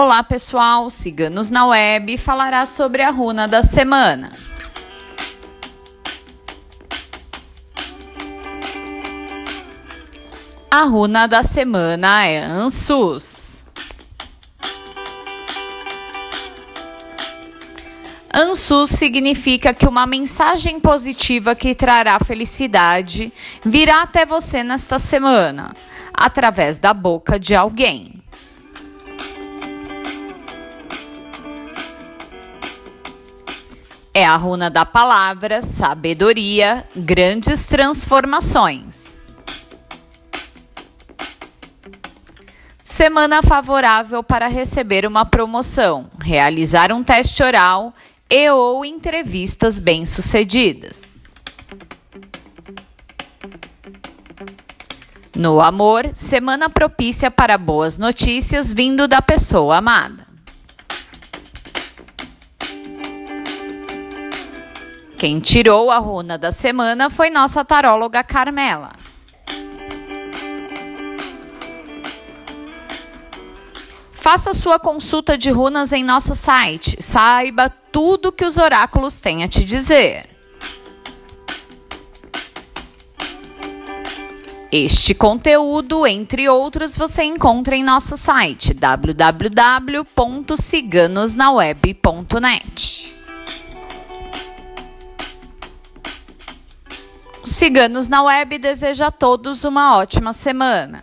Olá pessoal, Ciganos na Web falará sobre a runa da semana. A runa da semana é Ansus. Ansus significa que uma mensagem positiva que trará felicidade virá até você nesta semana, através da boca de alguém. É a runa da palavra, sabedoria, grandes transformações. Semana favorável para receber uma promoção, realizar um teste oral e ou entrevistas bem-sucedidas. No amor, semana propícia para boas notícias vindo da pessoa amada. Quem tirou a runa da semana foi nossa taróloga Carmela. Faça sua consulta de runas em nosso site. Saiba tudo que os oráculos têm a te dizer. Este conteúdo, entre outros, você encontra em nosso site www.ciganosnaweb.net. Ciganos na Web deseja a todos uma ótima semana.